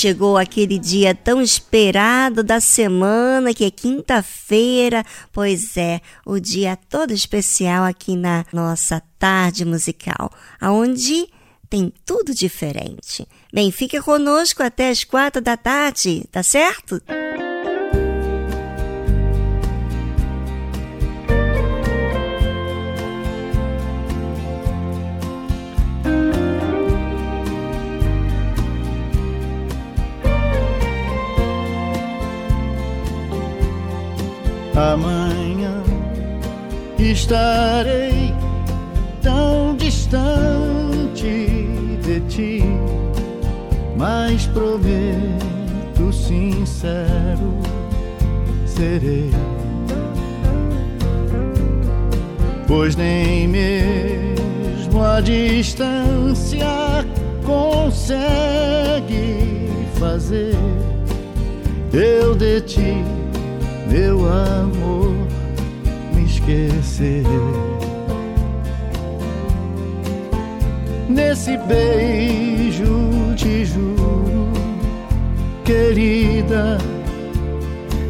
Chegou aquele dia tão esperado da semana, que é quinta-feira. Pois é, o dia todo especial aqui na nossa tarde musical, aonde tem tudo diferente. Bem, fica conosco até as quatro da tarde, tá certo? Amanhã estarei tão distante de ti, mas prometo sincero serei. Pois nem mesmo a distância consegue fazer eu de ti meu amor, me esquecer. Nesse beijo te juro, querida,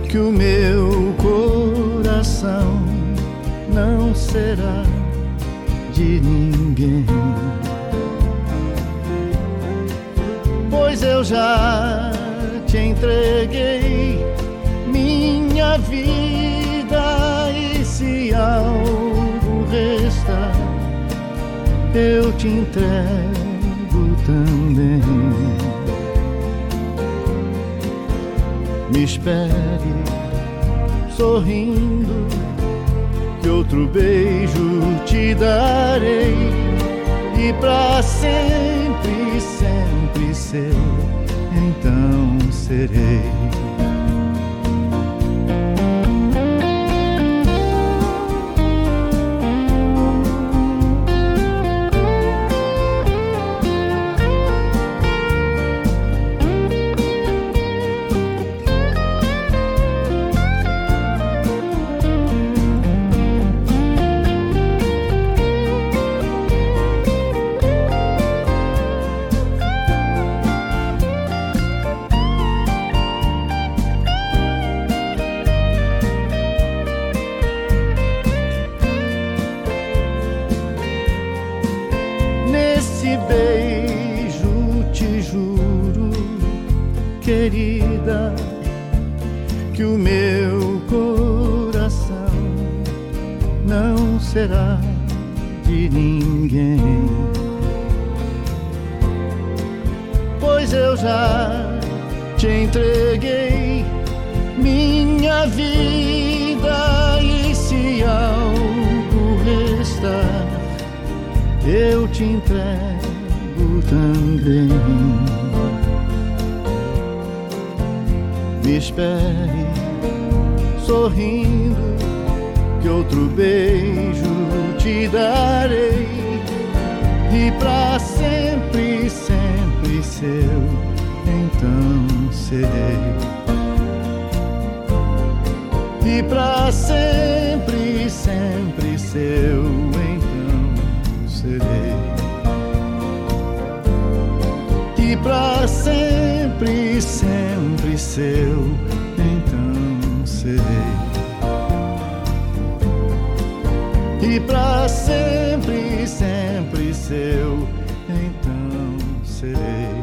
que o meu coração não será de ninguém. Pois eu já te entreguei minha vida e se algo resta, eu te entrego também. Me espere sorrindo, que outro beijo te darei e para sempre, sempre seu, então serei. seu, então serei. E para sempre, sempre seu, então serei.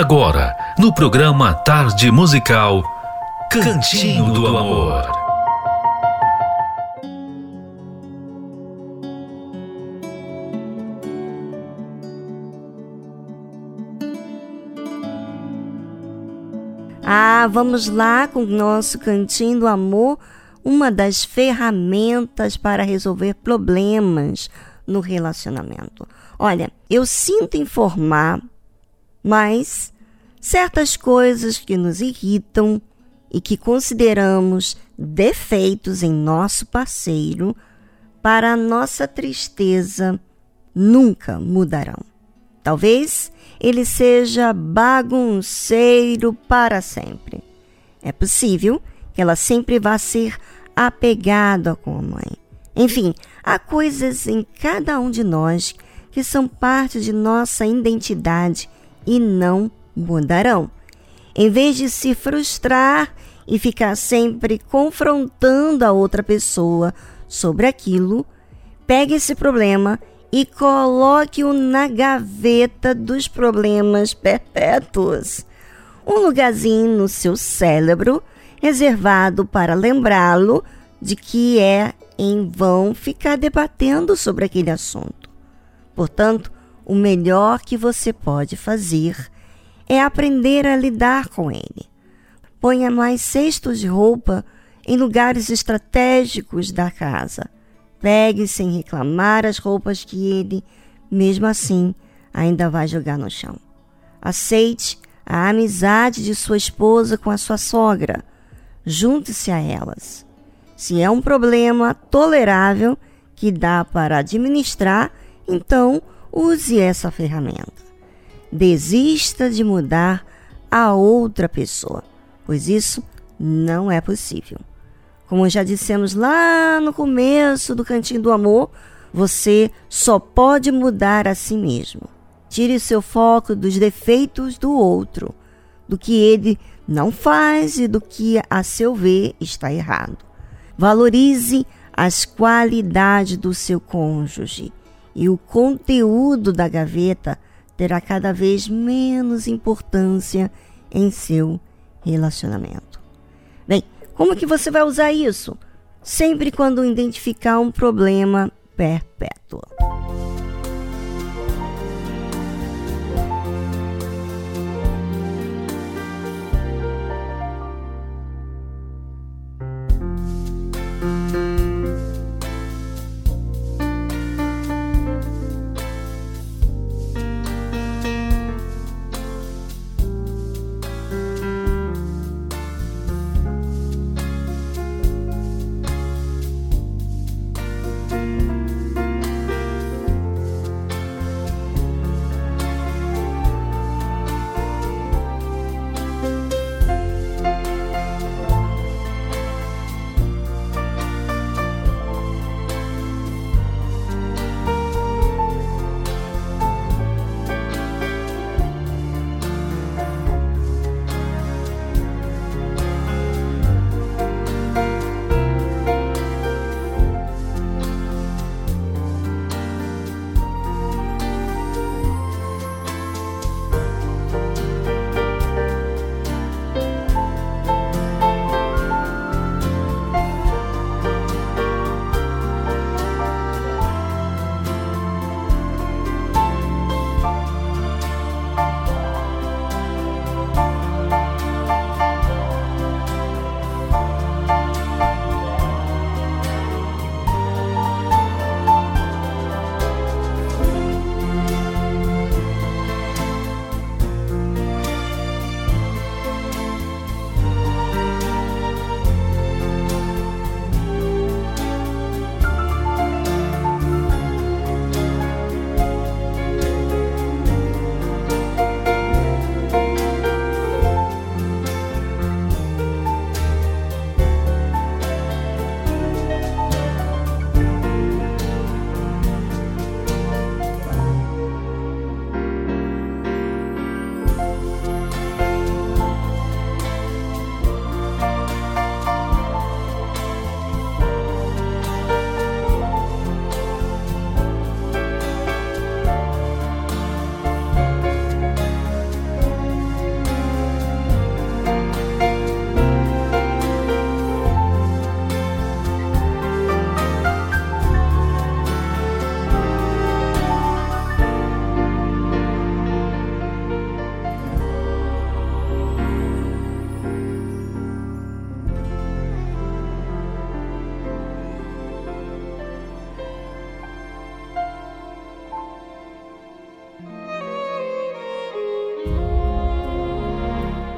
Agora, no programa Tarde Musical, Cantinho do Amor. Ah, vamos lá com o nosso Cantinho do Amor, uma das ferramentas para resolver problemas no relacionamento. Olha, eu sinto informar mas certas coisas que nos irritam e que consideramos defeitos em nosso parceiro, para nossa tristeza, nunca mudarão. Talvez ele seja bagunceiro para sempre. É possível que ela sempre vá ser apegada com a mãe. Enfim, há coisas em cada um de nós que são parte de nossa identidade e não mudarão. Em vez de se frustrar e ficar sempre confrontando a outra pessoa sobre aquilo, pegue esse problema e coloque-o na gaveta dos problemas perpétuos. Um lugarzinho no seu cérebro reservado para lembrá-lo de que é em vão ficar debatendo sobre aquele assunto. Portanto, o melhor que você pode fazer é aprender a lidar com ele. Ponha mais cestos de roupa em lugares estratégicos da casa. Pegue sem reclamar as roupas que ele, mesmo assim, ainda vai jogar no chão. Aceite a amizade de sua esposa com a sua sogra. Junte-se a elas. Se é um problema tolerável que dá para administrar, então use essa ferramenta. Desista de mudar a outra pessoa, pois isso não é possível. Como já dissemos lá no começo do Cantinho do Amor, você só pode mudar a si mesmo. Tire seu foco dos defeitos do outro, do que ele não faz e do que, a seu ver, está errado. Valorize as qualidades do seu cônjuge e o conteúdo da gaveta terá cada vez menos importância em seu relacionamento. Bem, como que você vai usar isso? Sempre quando identificar um problema perpétuo.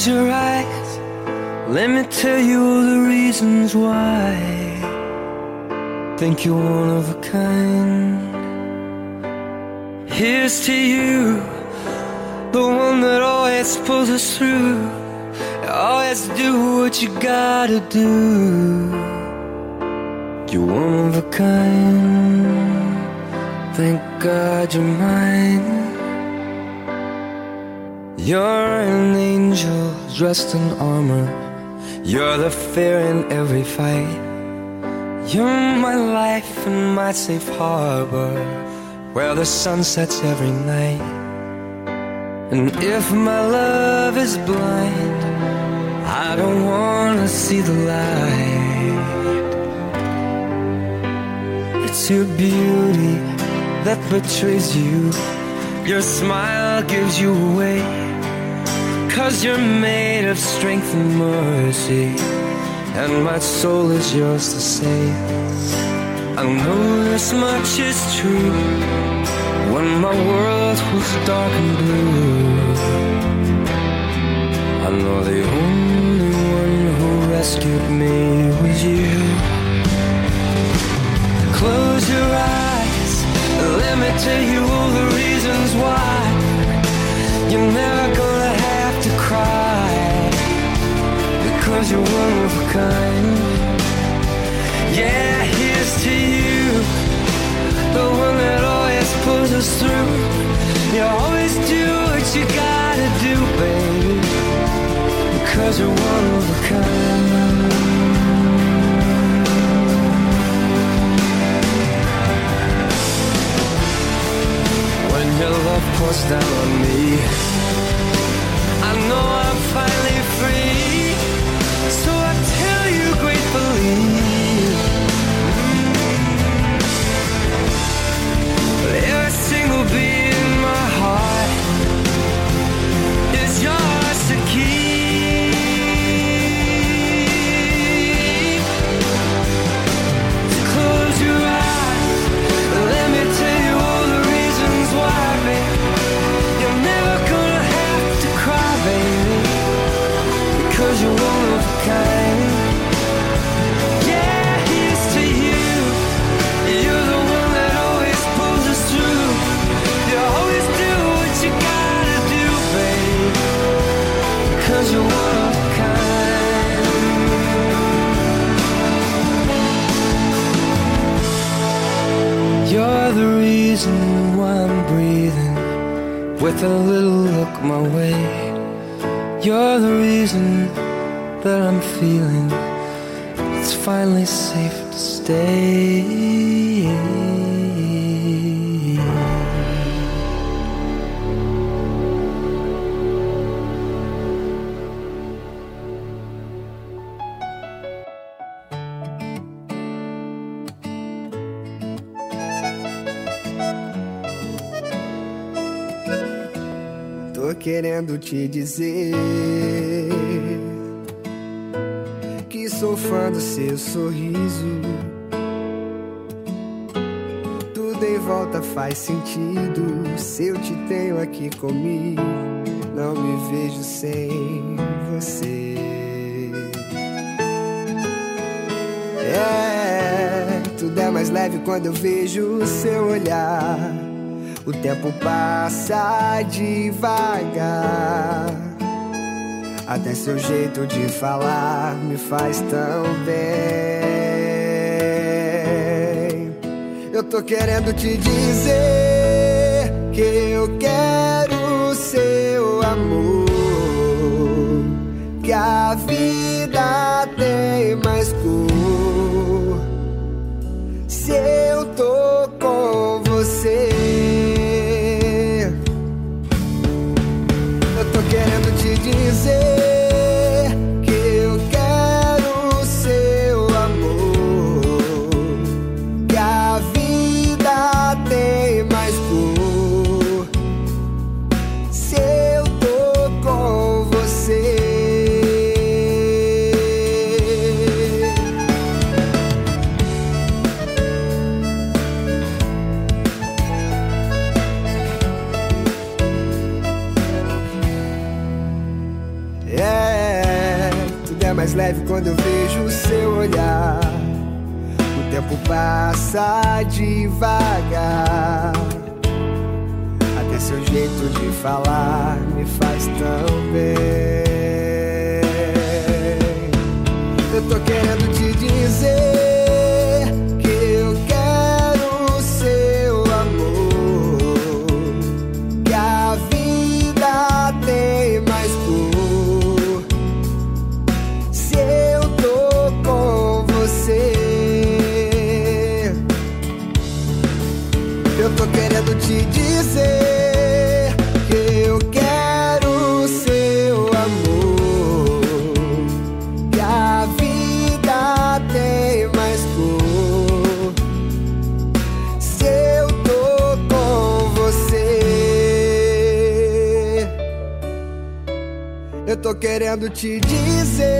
Close your eyes, let me tell you all the reasons why. Think you're one of a kind. Here's to you, the one that always pulls us through. Always do what you gotta do. You're one of a kind. Thank God you're mine. You're an angel dressed in armor. You're the fear in every fight. You're my life and my safe harbor where the sun sets every night. And if my love is blind, I don't wanna see the light. It's your beauty that betrays you. Your smile gives you away. Cause you're made of strength and mercy. And my soul is yours to save. I know this much is true. When my world was dark and blue, I know the only one who rescued me was you. Close your eyes, let me tell you all the reasons why you're never gonna because you're one of a kind. Yeah, here's to you, the one that always pulls us through. You always do what you gotta do, baby, because you're one of a kind. Your love pours down on me, I know I'm finally te dizer que sou fã do seu sorriso. Tudo em volta faz sentido se eu te tenho aqui comigo. Não me vejo sem você. É, tudo é mais leve quando eu vejo o seu olhar. O tempo passa devagar. Até seu jeito de falar me faz tão bem. Eu tô querendo te dizer que eu quero seu amor. Que a vida passar devagar. Até seu jeito de falar me faz tão bem. Eu tô querendo te dizer. te dizer.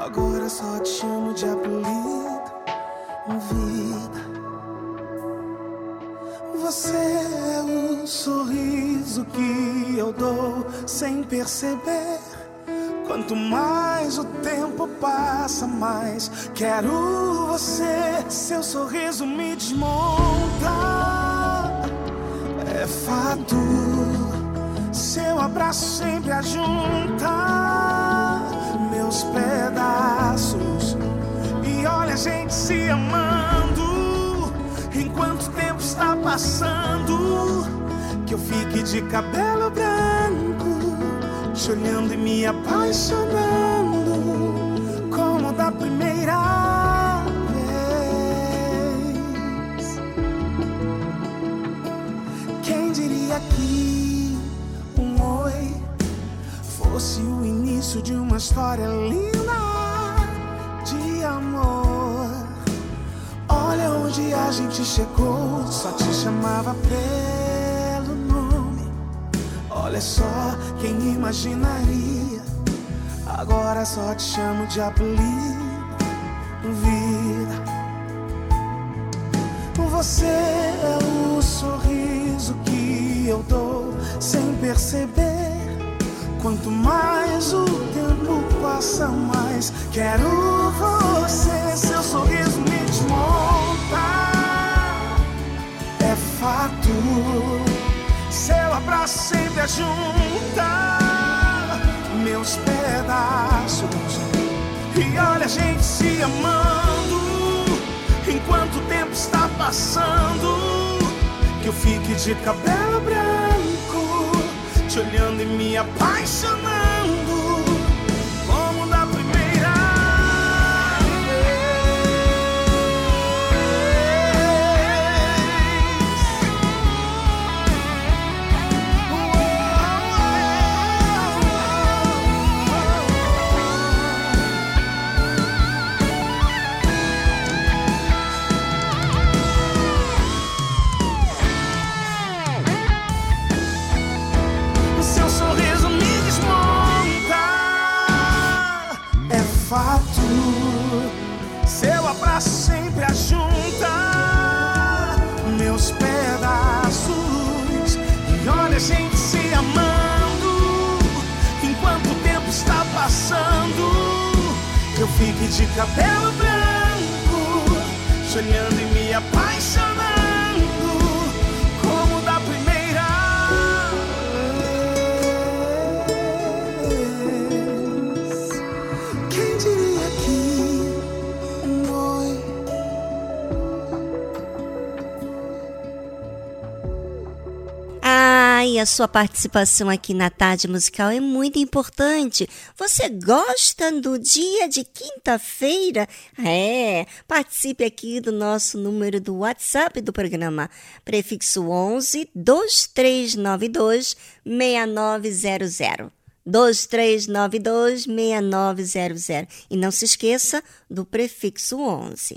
Agora só te chamo de apelido, vida. Você é um sorriso que eu dou sem perceber. Quanto mais o tempo passa, mais quero você. Seu sorriso me desmonta. É fato. Seu abraço sempre ajunta aos pedaços. E olha a gente se amando. Enquanto o tempo está passando, que eu fique de cabelo branco, te olhando e me apaixonando, como da primeira. Fosse o início de uma história linda de amor? Olha onde a gente chegou, só te chamava pelo nome. Olha só quem imaginaria. Agora só te chamo de apelido, vida. Você é o sorriso que eu dou sem perceber. Quanto mais o tempo passa, mais quero você. Seu sorriso me desmonta, é fato. Seu abraço sempre ajunta meus pedaços. E olha a gente se amando enquanto o tempo está passando. Que eu fique de cabelo branco, te olhando e apaixonando. Fique de cabelo branco, te olhando Ai, a sua participação aqui na tarde musical é muito importante. Você gosta do dia de quinta-feira? É, participe aqui do nosso número do WhatsApp do programa, prefixo 11 2392 6900. 2392 6900. E não se esqueça do prefixo 11.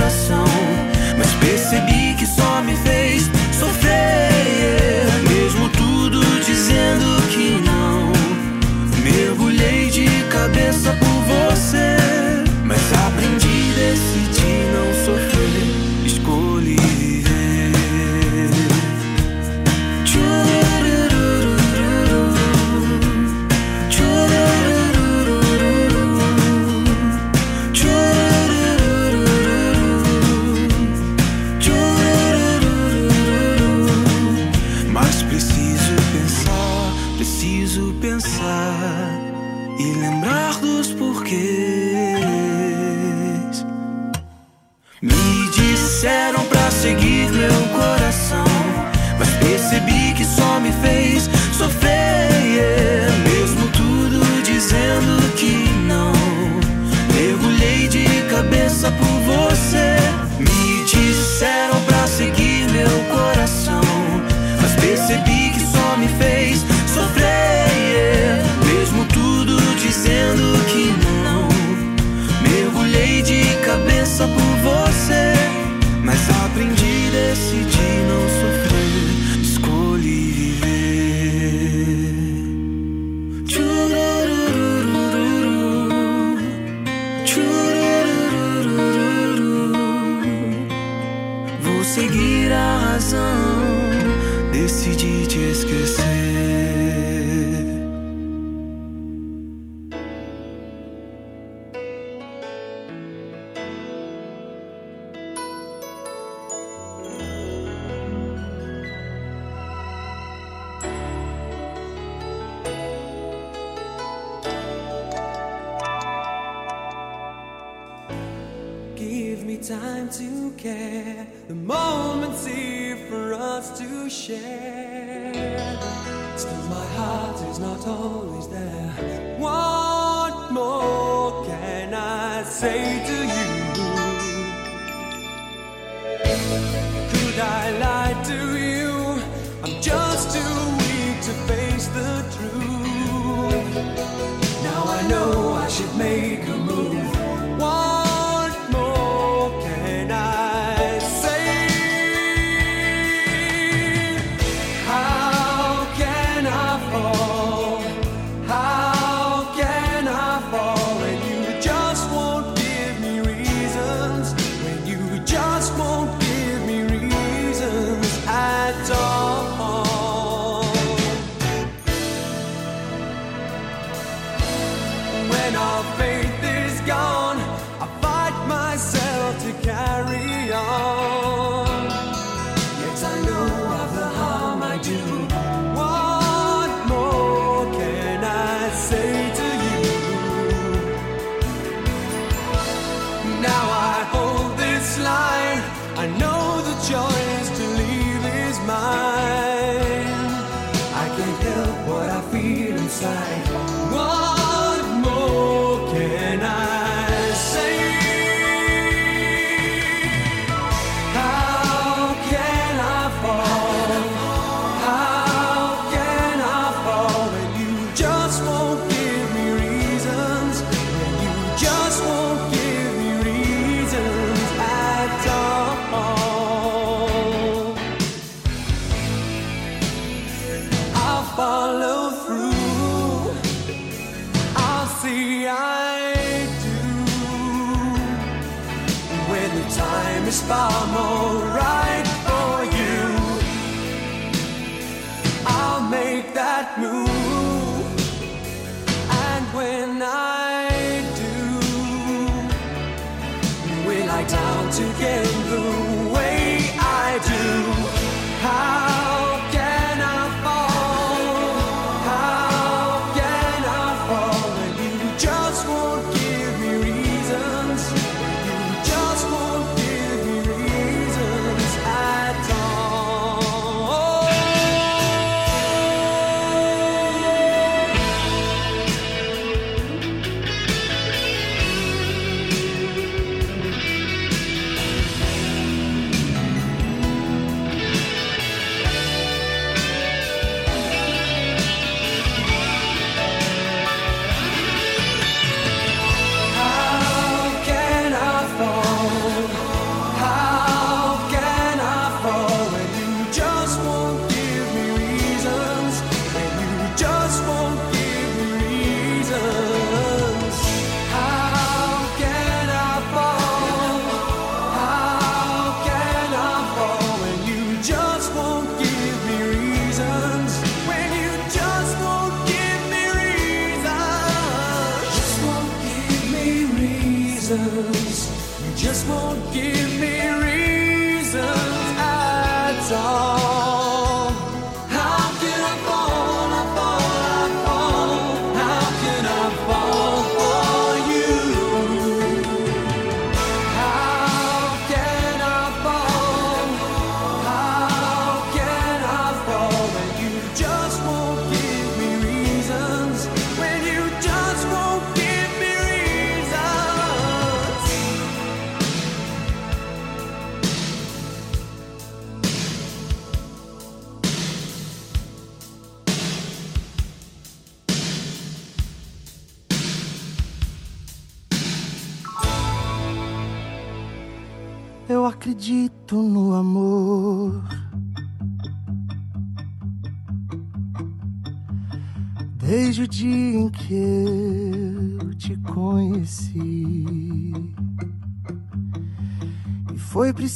seguir a razão, decidi te esquecer.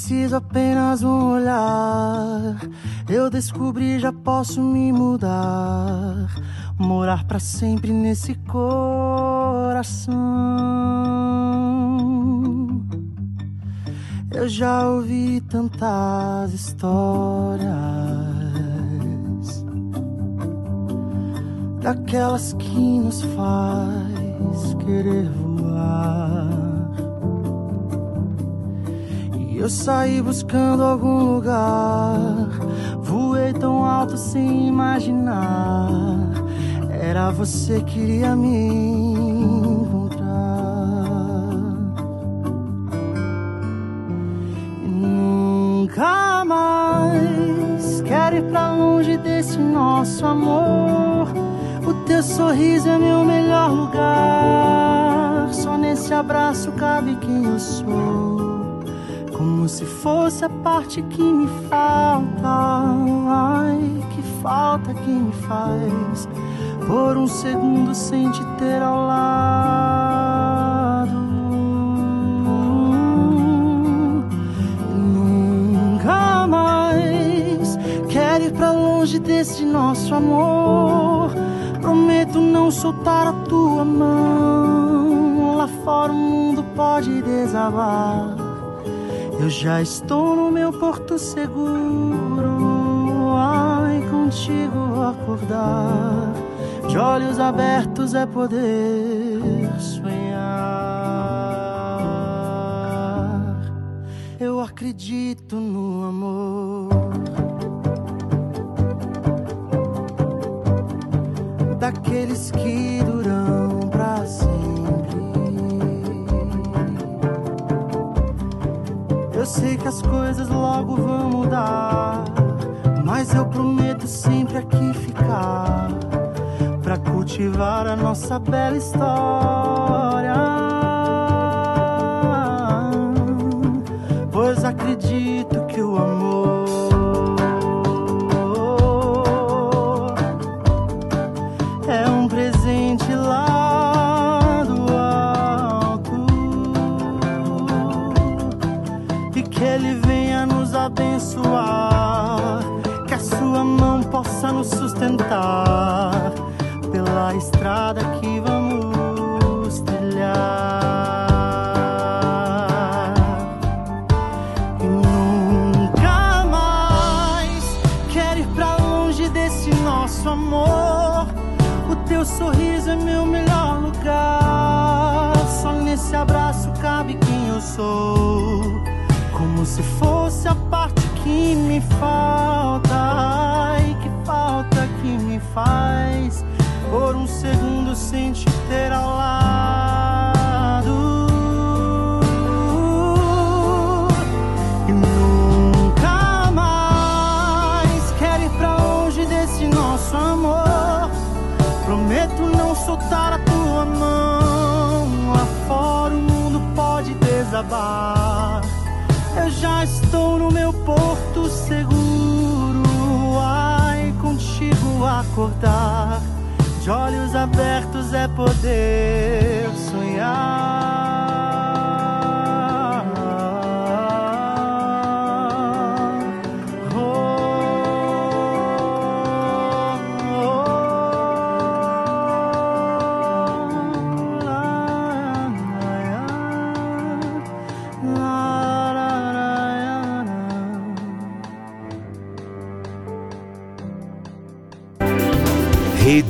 Preciso apenas um olhar. Eu descobri, já posso me mudar. Morar pra sempre nesse saí buscando algum lugar, voei tão alto sem imaginar. Era você que iria me encontrar. E nunca mais quero ir pra longe desse nosso amor. O teu sorriso é meu melhor lugar. Só nesse abraço cabe quem eu sou. Se fosse a parte que me falta. Ai, que falta que me faz. Por um segundo sem te ter ao lado. Nunca mais quero ir pra longe desse nosso amor. Prometo não soltar a tua mão. Lá fora o mundo pode desabar. Eu já estou no meu porto seguro. Ai, contigo acordar. De olhos abertos é poder sonhar. Eu acredito no amor. Daqueles que sei que as coisas logo vão mudar. Mas eu prometo sempre aqui ficar pra cultivar a nossa bela história. Pois acredito que o amor que acordar. De olhos abertos é poder sonhar.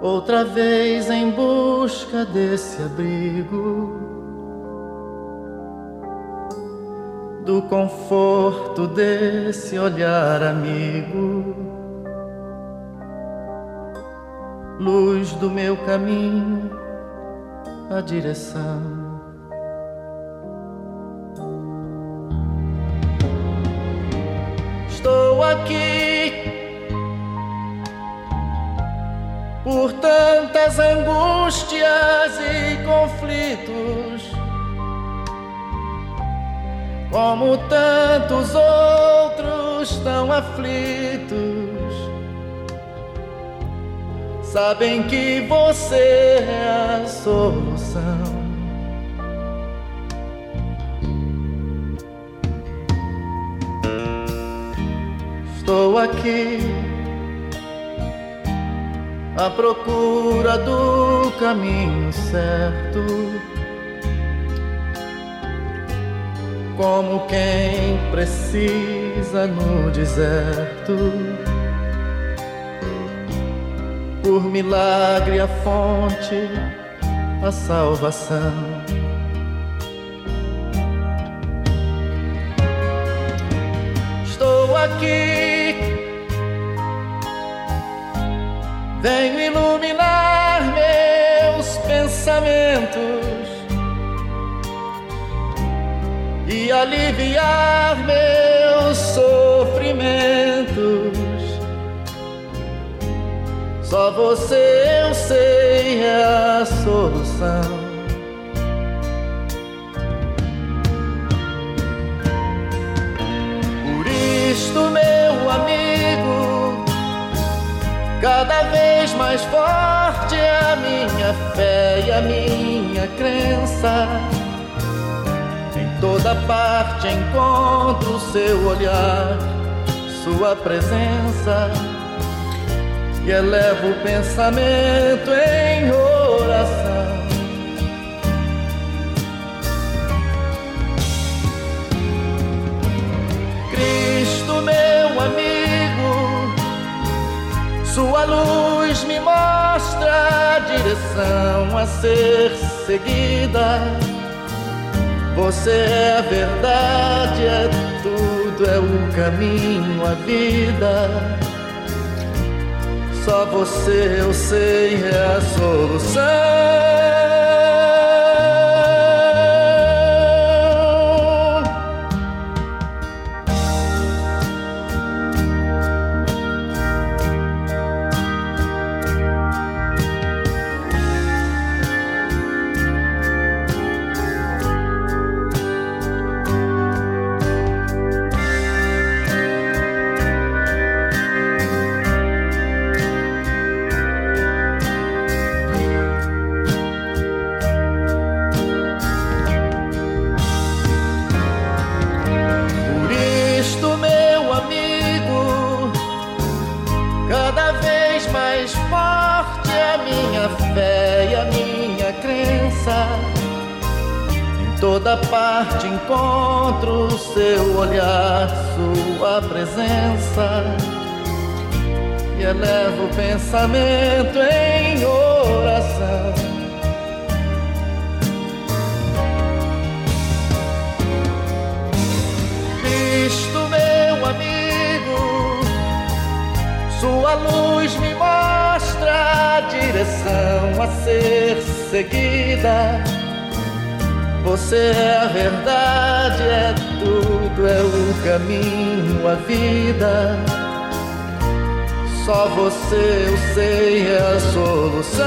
Outra vez em busca desse abrigo, do conforto desse olhar amigo, luz do meu caminho, a direção. Tantas angústias e conflitos, como tantos outros tão aflitos. Sabem que você é a solução. Estou aqui à procura do caminho certo. Como quem precisa no deserto. Por milagre a fonte, a salvação. Estou aqui Venho iluminar meus pensamentos e aliviar meus sofrimentos. Só você eu sei é a solução. Por isto, meu Cada vez mais forte é a minha fé e a minha crença. Em toda parte encontro seu olhar, sua presença. E elevo o pensamento em oração. Cristo, Sua luz me mostra a direção a ser seguida. Você é a verdade, é tudo, é o caminho, a vida. Só você eu sei é a solução. Seu olhar, sua presença. E elevo o pensamento em oração. Cristo, meu amigo, sua luz me mostra a direção a ser seguida. Você é a verdade, é tudo, é o caminho, a vida. Só você eu sei é a solução.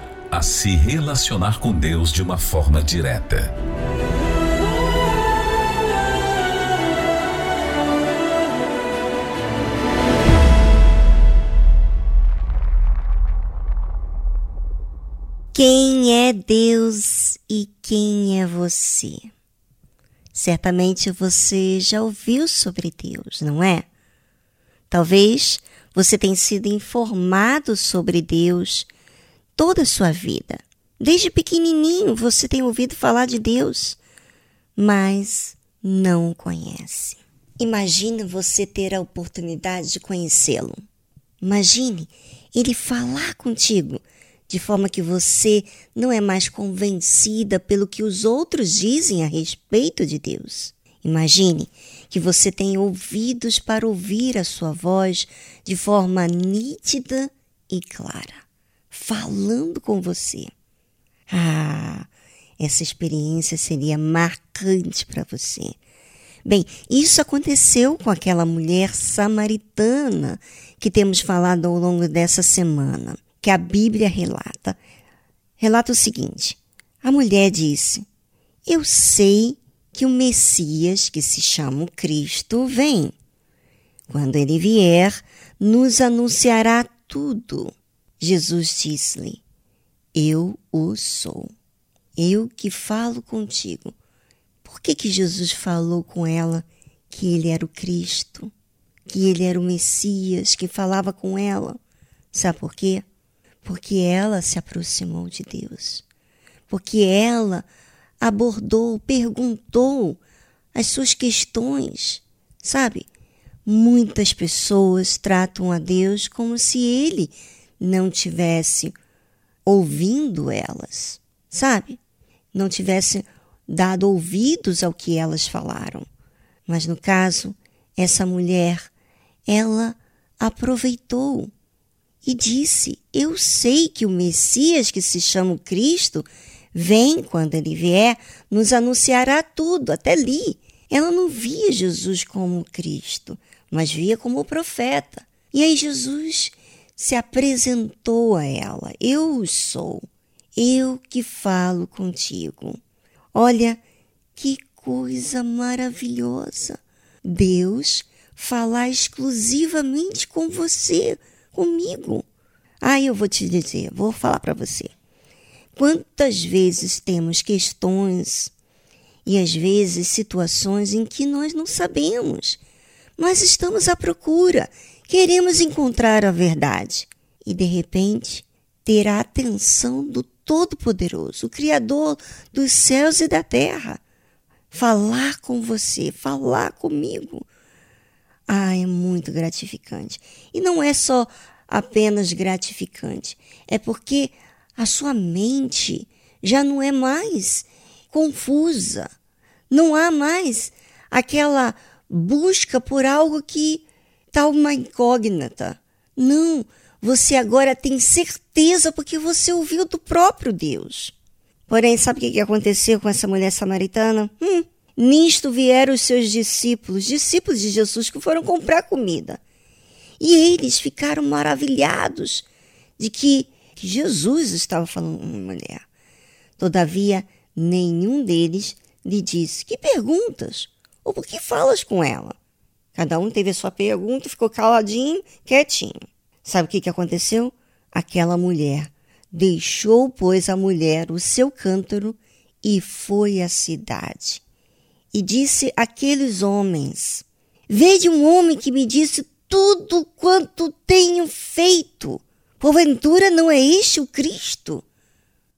a se relacionar com Deus de uma forma direta. Quem é Deus e quem é você? Certamente você já ouviu sobre Deus, não é? Talvez você tenha sido informado sobre Deus toda a sua vida. Desde pequenininho você tem ouvido falar de Deus, mas não o conhece. Imagine você ter a oportunidade de conhecê-lo. Imagine ele falar contigo de forma que você não é mais convencida pelo que os outros dizem a respeito de Deus. Imagine que você tem ouvidos para ouvir a sua voz de forma nítida e clara, falando com você. Ah, essa experiência seria marcante para você. Bem, isso aconteceu com aquela mulher samaritana que temos falado ao longo dessa semana que a Bíblia relata. Relata o seguinte: a mulher disse: Eu sei que o Messias, que se chama Cristo, vem. Quando ele vier, nos anunciará tudo. Jesus disse-lhe: Eu o sou. Eu que falo contigo. Por que, que Jesus falou com ela que ele era o Cristo? Que ele era o Messias que falava com ela? Sabe por quê? porque ela se aproximou de Deus, porque ela abordou, perguntou as suas questões, sabe? Muitas pessoas tratam a Deus como se ele não tivesse ouvindo elas, sabe? Não tivesse dado ouvidos ao que elas falaram. Mas no caso, essa mulher, ela aproveitou e disse: Eu sei que o Messias, que se chama Cristo, vem quando ele vier, nos anunciará tudo, até ali. Ela não via Jesus como Cristo, mas via como profeta. E aí Jesus se apresentou a ela: Eu sou, eu que falo contigo. Olha que coisa maravilhosa! Deus falar exclusivamente com você comigo. Ah, eu vou te dizer, vou falar para você. Quantas vezes temos questões e às vezes situações em que nós não sabemos, mas estamos à procura, queremos encontrar a verdade e de repente ter a atenção do Todo-Poderoso, o Criador dos céus e da terra, falar com você, falar comigo. Ah, é muito gratificante. E não é só apenas gratificante, é porque a sua mente já não é mais confusa. Não há mais aquela busca por algo que está uma incógnita. Não, você agora tem certeza porque você ouviu do próprio Deus. Porém, sabe o que aconteceu com essa mulher samaritana? Hum, Nisto vieram os seus discípulos, discípulos de Jesus, que foram comprar comida. E eles ficaram maravilhados de que, Jesus estava falando com uma mulher. Todavia, nenhum deles lhe disse: Que perguntas? Ou por que falas com ela? Cada um teve a sua pergunta, ficou caladinho, quietinho. Sabe o que, que aconteceu? Aquela mulher deixou, pois, a mulher o seu cântaro e foi à cidade e disse àqueles homens: Vede um homem que me disse tudo quanto tenho feito. Porventura não é este o Cristo?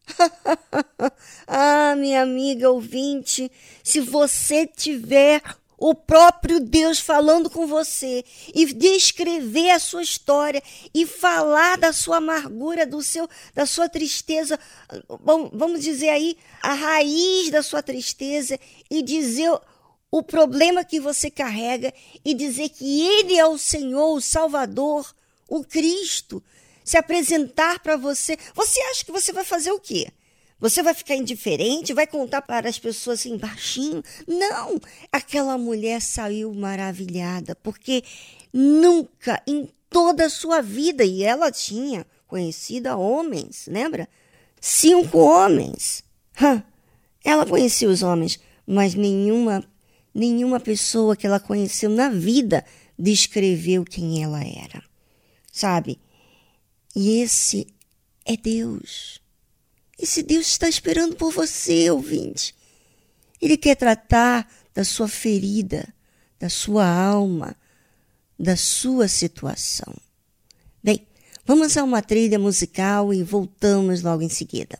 ah, minha amiga ouvinte, se você tiver o próprio Deus falando com você e descrever a sua história e falar da sua amargura, do seu, da sua tristeza, vamos dizer aí a raiz da sua tristeza e dizer o problema que você carrega e dizer que ele é o Senhor, o Salvador, o Cristo, se apresentar para você. Você acha que você vai fazer o quê? Você vai ficar indiferente? Vai contar para as pessoas assim baixinho? Não! Aquela mulher saiu maravilhada, porque nunca em toda a sua vida, e ela tinha conhecido homens, lembra? Cinco homens. Hã? Ela conhecia os homens, mas nenhuma, nenhuma pessoa que ela conheceu na vida descreveu quem ela era. Sabe? E esse é Deus. Esse Deus está esperando por você, ouvinte. Ele quer tratar da sua ferida, da sua alma, da sua situação. Bem, vamos a uma trilha musical e voltamos logo em seguida.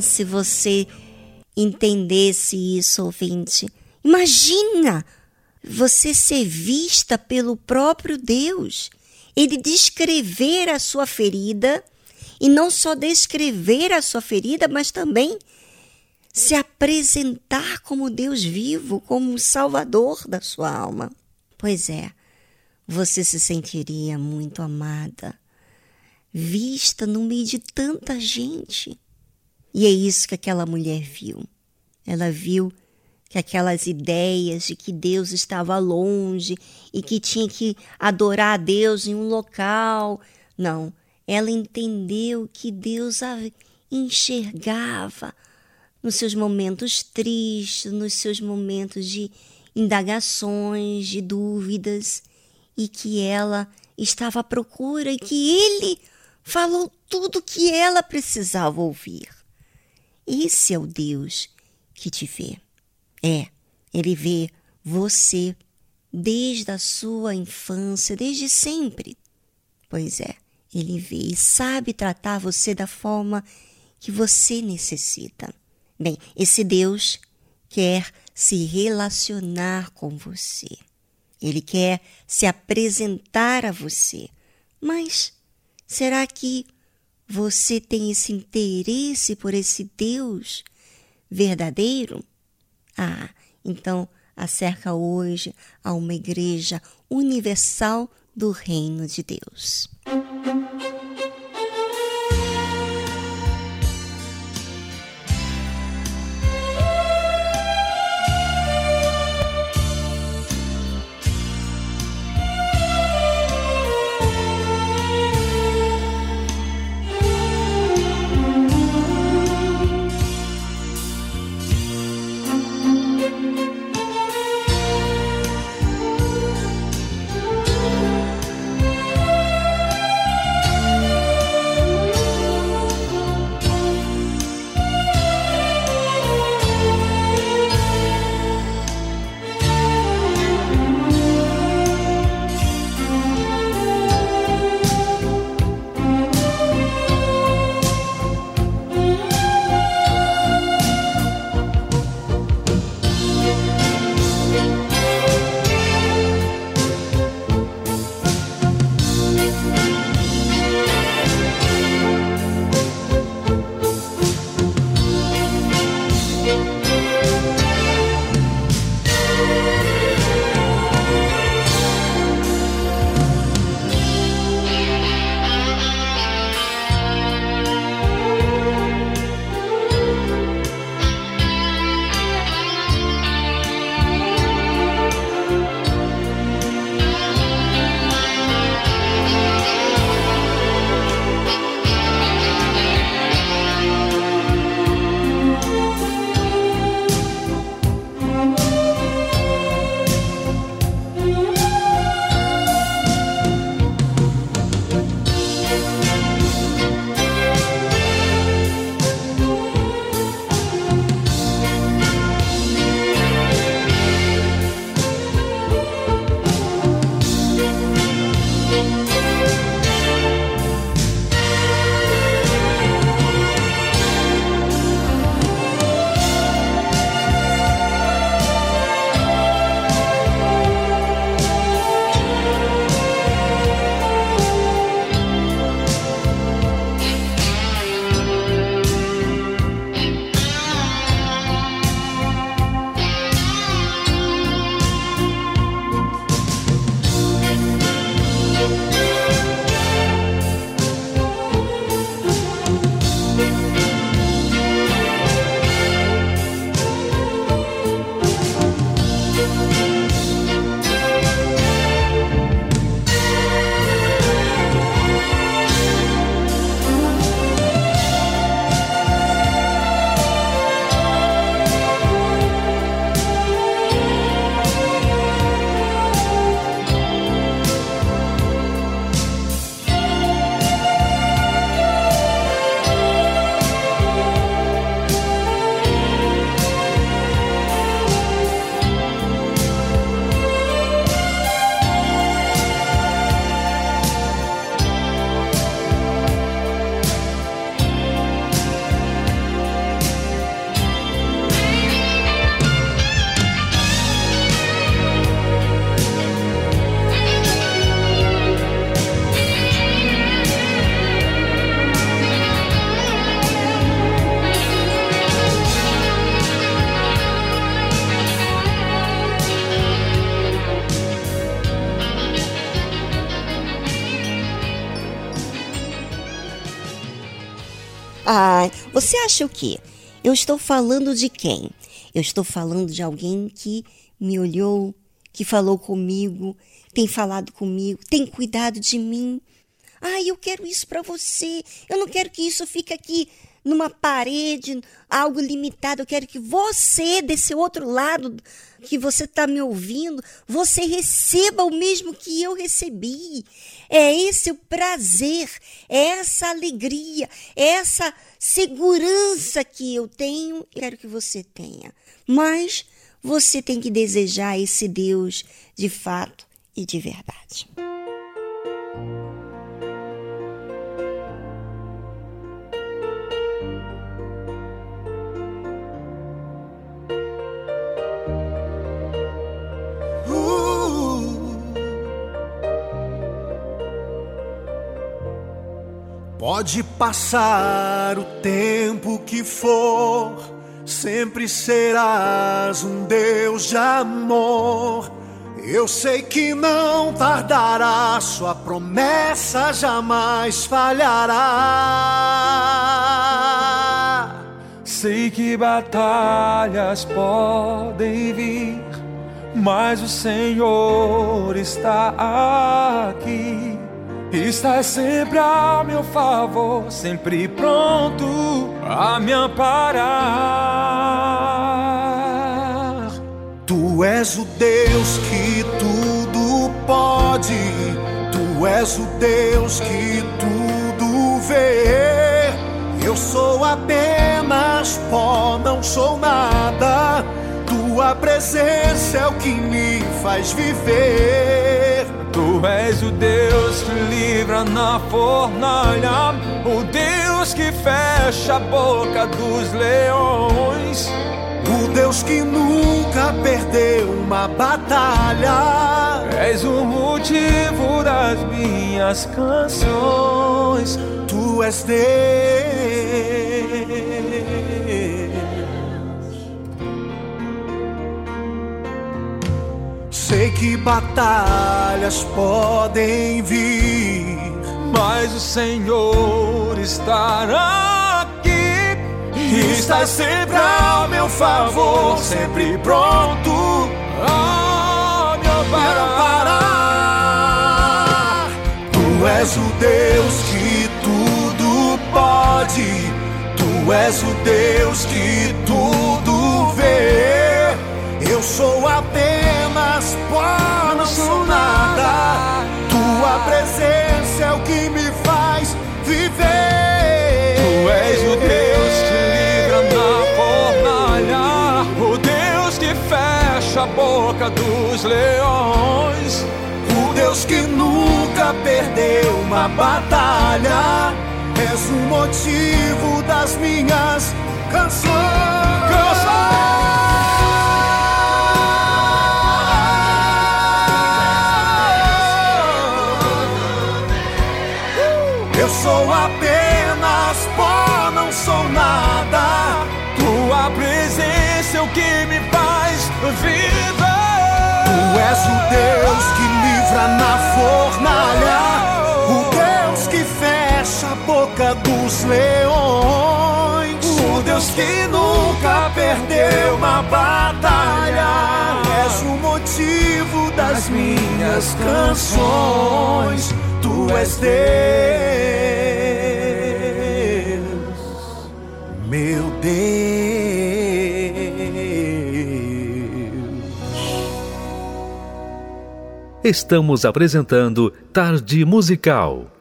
Se você entendesse isso, ouvinte. Imagina você ser vista pelo próprio Deus. Ele descrever a sua ferida e não só descrever a sua ferida, mas também se apresentar como Deus vivo, como o Salvador da sua alma. Pois é, você se sentiria muito amada, vista no meio de tanta gente. E é isso que aquela mulher viu. Ela viu que aquelas ideias de que Deus estava longe e que tinha que adorar a Deus em um local. Não, ela entendeu que Deus a enxergava nos seus momentos tristes, nos seus momentos de indagações, de dúvidas, e que ela estava à procura e que ele falou tudo o que ela precisava ouvir. Esse é o Deus que te vê. É, ele vê você desde a sua infância, desde sempre. Pois é, ele vê e sabe tratar você da forma que você necessita. Bem, esse Deus quer se relacionar com você. Ele quer se apresentar a você. Mas será que você tem esse interesse por esse Deus verdadeiro? Ah, então acerca hoje a uma igreja universal do reino de Deus. Ai, você acha o quê? Eu estou falando de quem? Eu estou falando de alguém que me olhou, que falou comigo, tem falado comigo, tem cuidado de mim. Ai, eu quero isso para você. Eu não quero que isso fique aqui numa parede, algo limitado. Eu quero que você, desse outro lado que você está me ouvindo, você receba o mesmo que eu recebi. É esse o prazer, é essa alegria, é essa segurança que eu tenho e quero que você tenha. Mas você tem que desejar esse Deus de fato e de verdade. Pode passar o tempo que for, sempre serás um Deus de amor. Eu sei que não tardará, sua promessa jamais falhará. Sei que batalhas podem vir, mas o Senhor está aqui. Está sempre a meu favor, sempre pronto a me amparar. Tu és o Deus que tudo pode, tu és o Deus que tudo vê. Eu sou apenas pó, não sou nada. Tua presença é o que me faz viver. Tu és o Deus que livra na fornalha, o Deus que fecha a boca dos leões. O Deus que nunca perdeu uma batalha. És o motivo das minhas canções. Tu és Deus. Sei que batalhas podem vir, mas o Senhor estará aqui. e estás sempre ao meu favor, sempre pronto a me amparar. Tu és o Deus que tudo pode, tu és o Deus que tudo vê. Eu sou apenas pó, não sou nada. Tua presença é o que me faz viver. Tu és o Deus que livra na fornalha, o Deus que fecha a boca dos leões. O Deus que nunca perdeu uma batalha. És o motivo das minhas canções. Eu apenas pó, não sou nada. Tua presença é o que me faz viver. Tu és o Deus que livra na fornalha, o Deus que fecha a boca dos leões, o Deus que nunca perdeu uma batalha. És o motivo das minhas canções. Tu és Deus, Deus. Estamos apresentando Tarde Musical.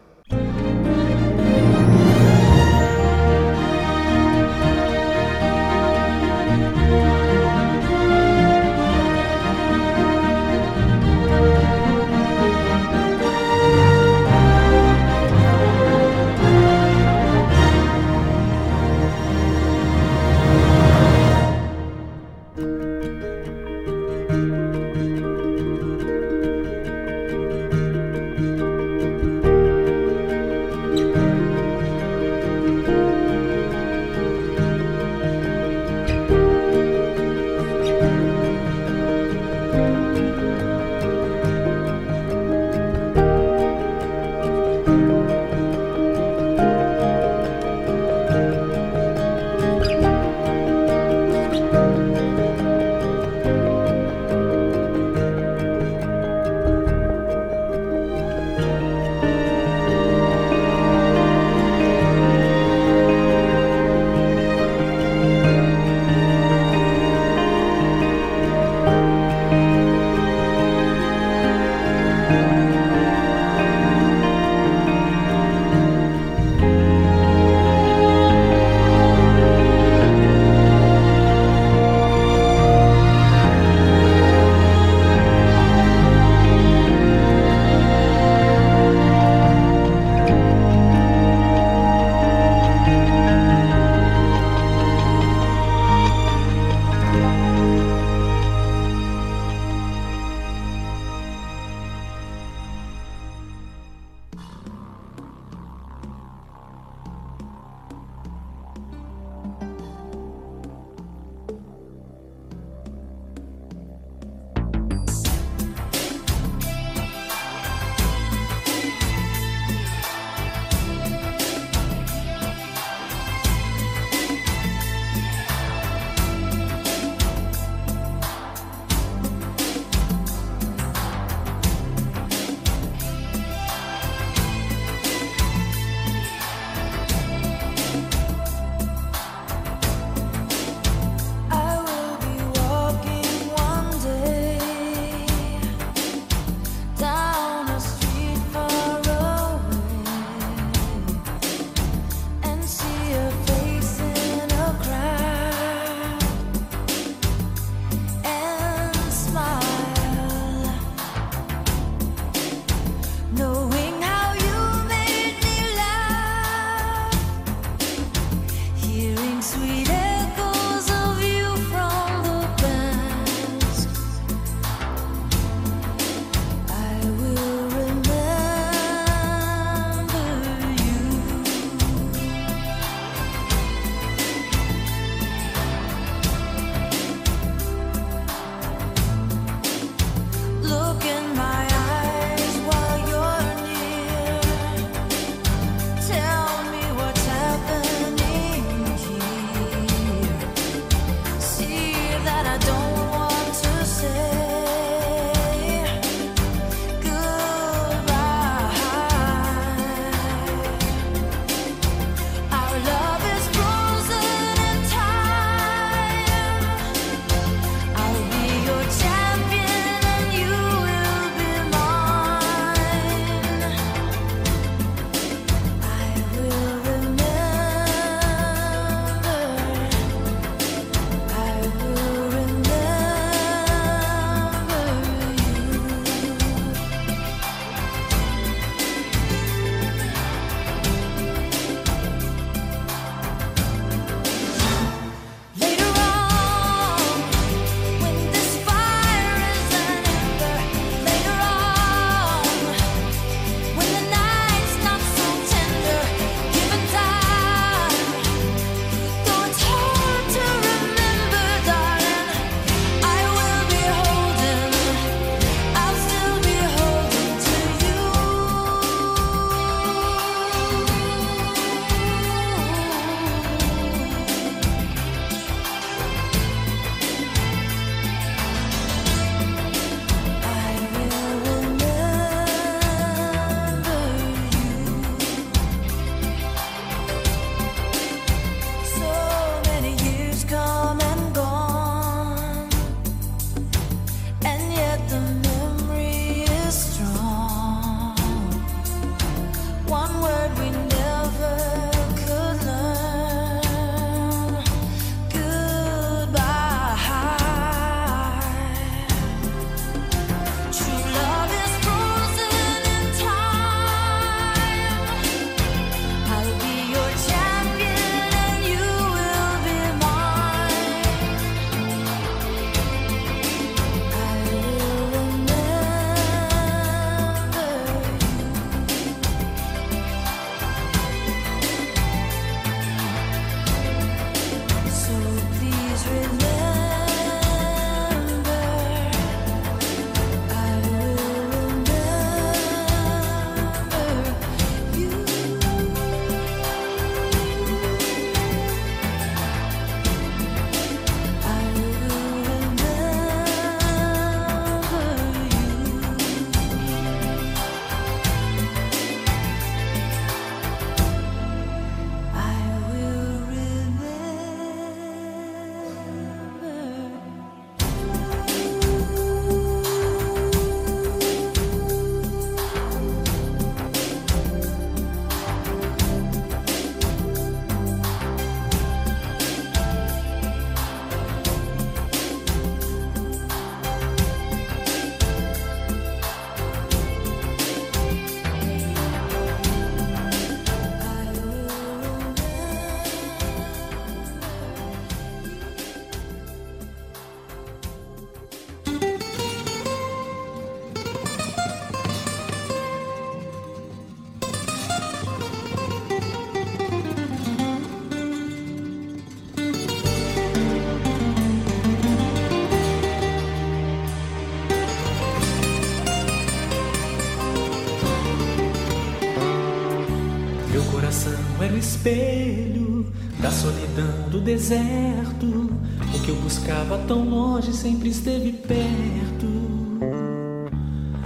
Espelho da solidão do deserto. O que eu buscava tão longe sempre esteve perto.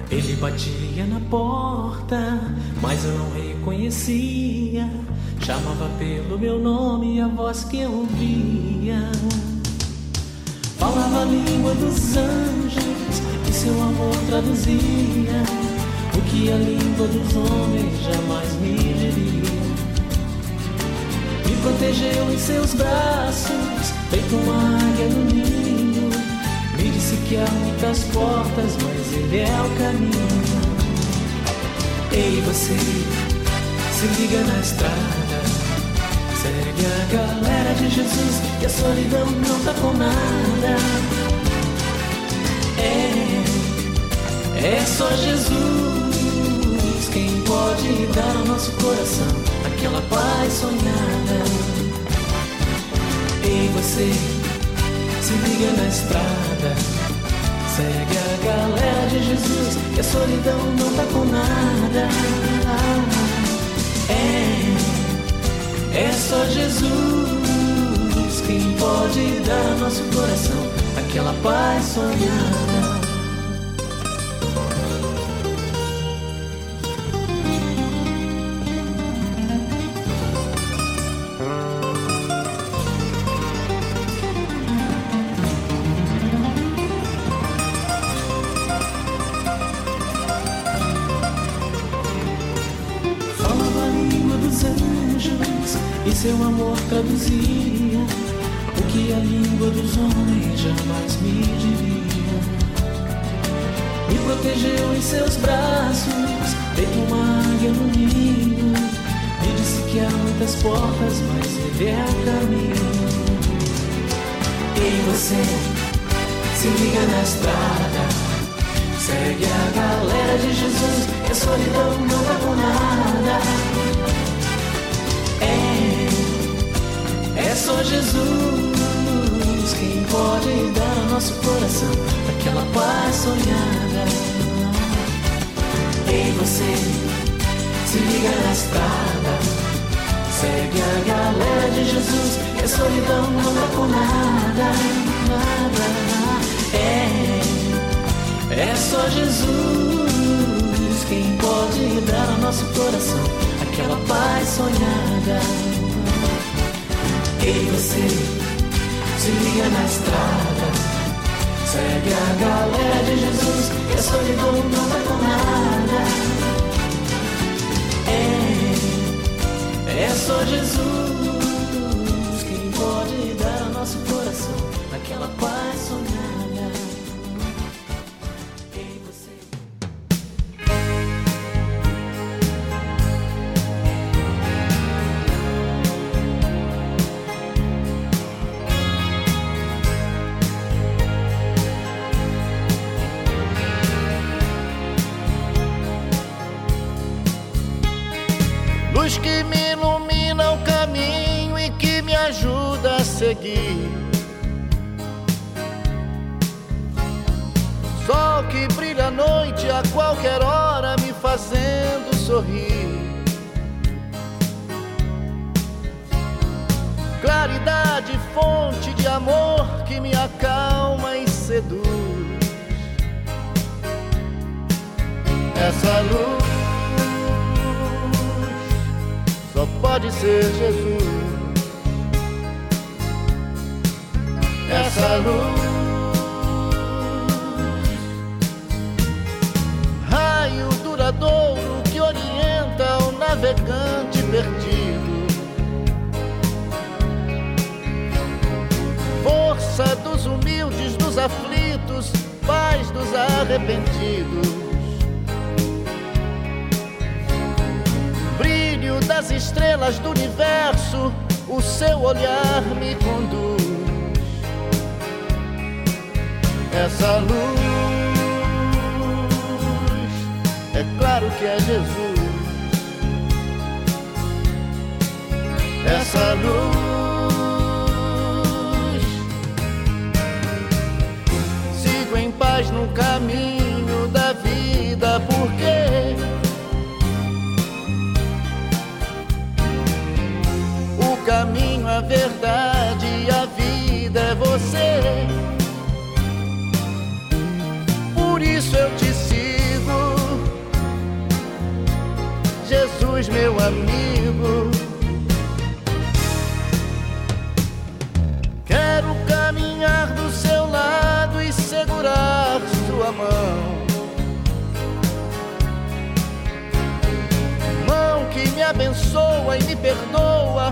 Ele batia na porta, mas eu não reconhecia. Chamava pelo meu nome a voz que eu ouvia. Falava a língua dos anjos e seu amor traduzia o que a língua dos homens jamais me diria. Protegeu em seus braços, feito uma águia no ninho. Me disse que há muitas portas, mas ele é o caminho. Ei, você, se liga na estrada. Segue a galera de Jesus, que a solidão não tá com nada. É, é só Jesus quem pode dar ao nosso coração aquela paz sonhada. Ei, você, se liga na estrada. Segue a galera de Jesus, que a solidão não tá com nada. É, é só Jesus quem pode dar nosso coração aquela paz sonhada. Amor traduzia o que a língua dos homens jamais me diria. Me protegeu em seus braços, feito uma águia no ninho. Me disse que há muitas portas, mas ele é o caminho. E você se liga na estrada. Segue a galera de Jesus, que a solidão não tá com nada. Só Jesus quem pode dar ao nosso coração aquela paz sonhada. Ei, você, se liga na estrada. Segue a galera de Jesus, que a solidão não tá com nada. nada. É. É só Jesus quem pode dar ao nosso coração aquela paz sonhada. Ei, você, se na estrada. Segue a galera de Jesus, que a solidão não vai com nada. só Jesus quem pode dar ao nosso coração aquela paz sonhada. Estrelas do universo, o seu olhar me conduz. Essa luz, é claro que é Jesus. Essa luz, sigo em paz no caminho caminho, a verdade a vida é você. Por isso eu te sigo, Jesus, meu amigo. Quero caminhar do seu lado e segurar sua mão. Mão que me abençoa e me perdoa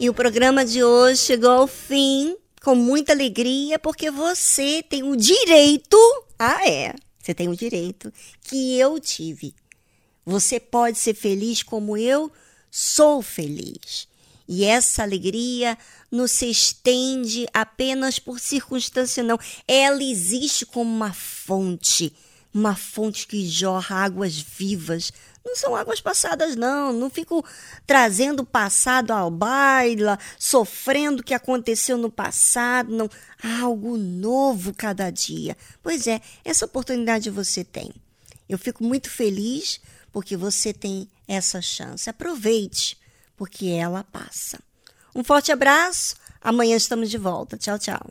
E o programa de hoje chegou ao fim com muita alegria, porque você tem o direito. Ah, é. Você tem o direito que eu tive. Você pode ser feliz como eu sou feliz. E essa alegria não se estende apenas por circunstância, não. Ela existe como uma fonte, uma fonte que jorra águas vivas. Não são águas passadas, não. Não fico trazendo o passado ao baila, sofrendo o que aconteceu no passado, não. Algo novo cada dia. Pois é, essa oportunidade você tem. Eu fico muito feliz porque você tem essa chance. Aproveite porque ela passa. Um forte abraço. Amanhã estamos de volta. Tchau, tchau.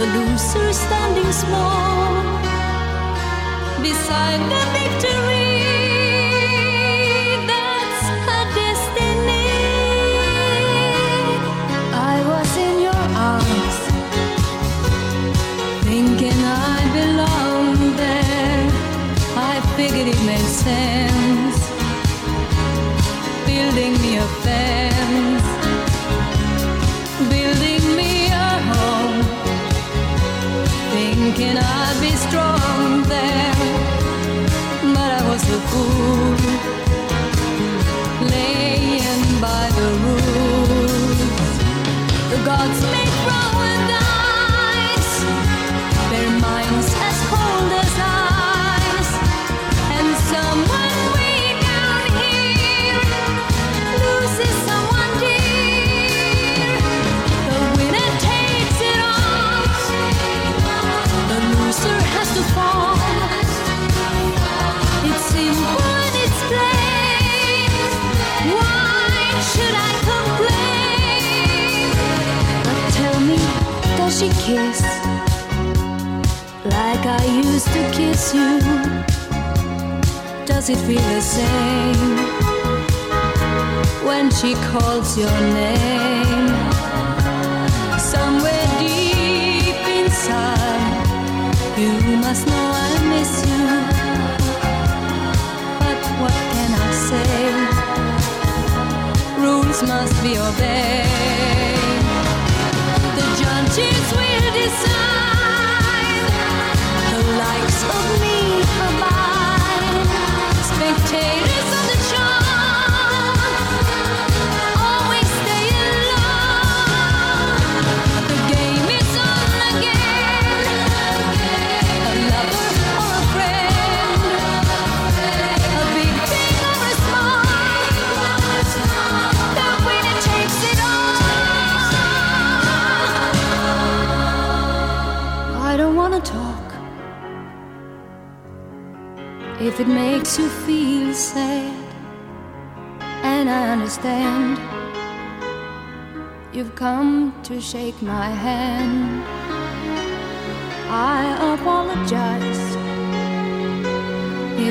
the loser standing small beside the victory. That's her destiny. I was in your arms, thinking I belonged there. I figured it made sense your name.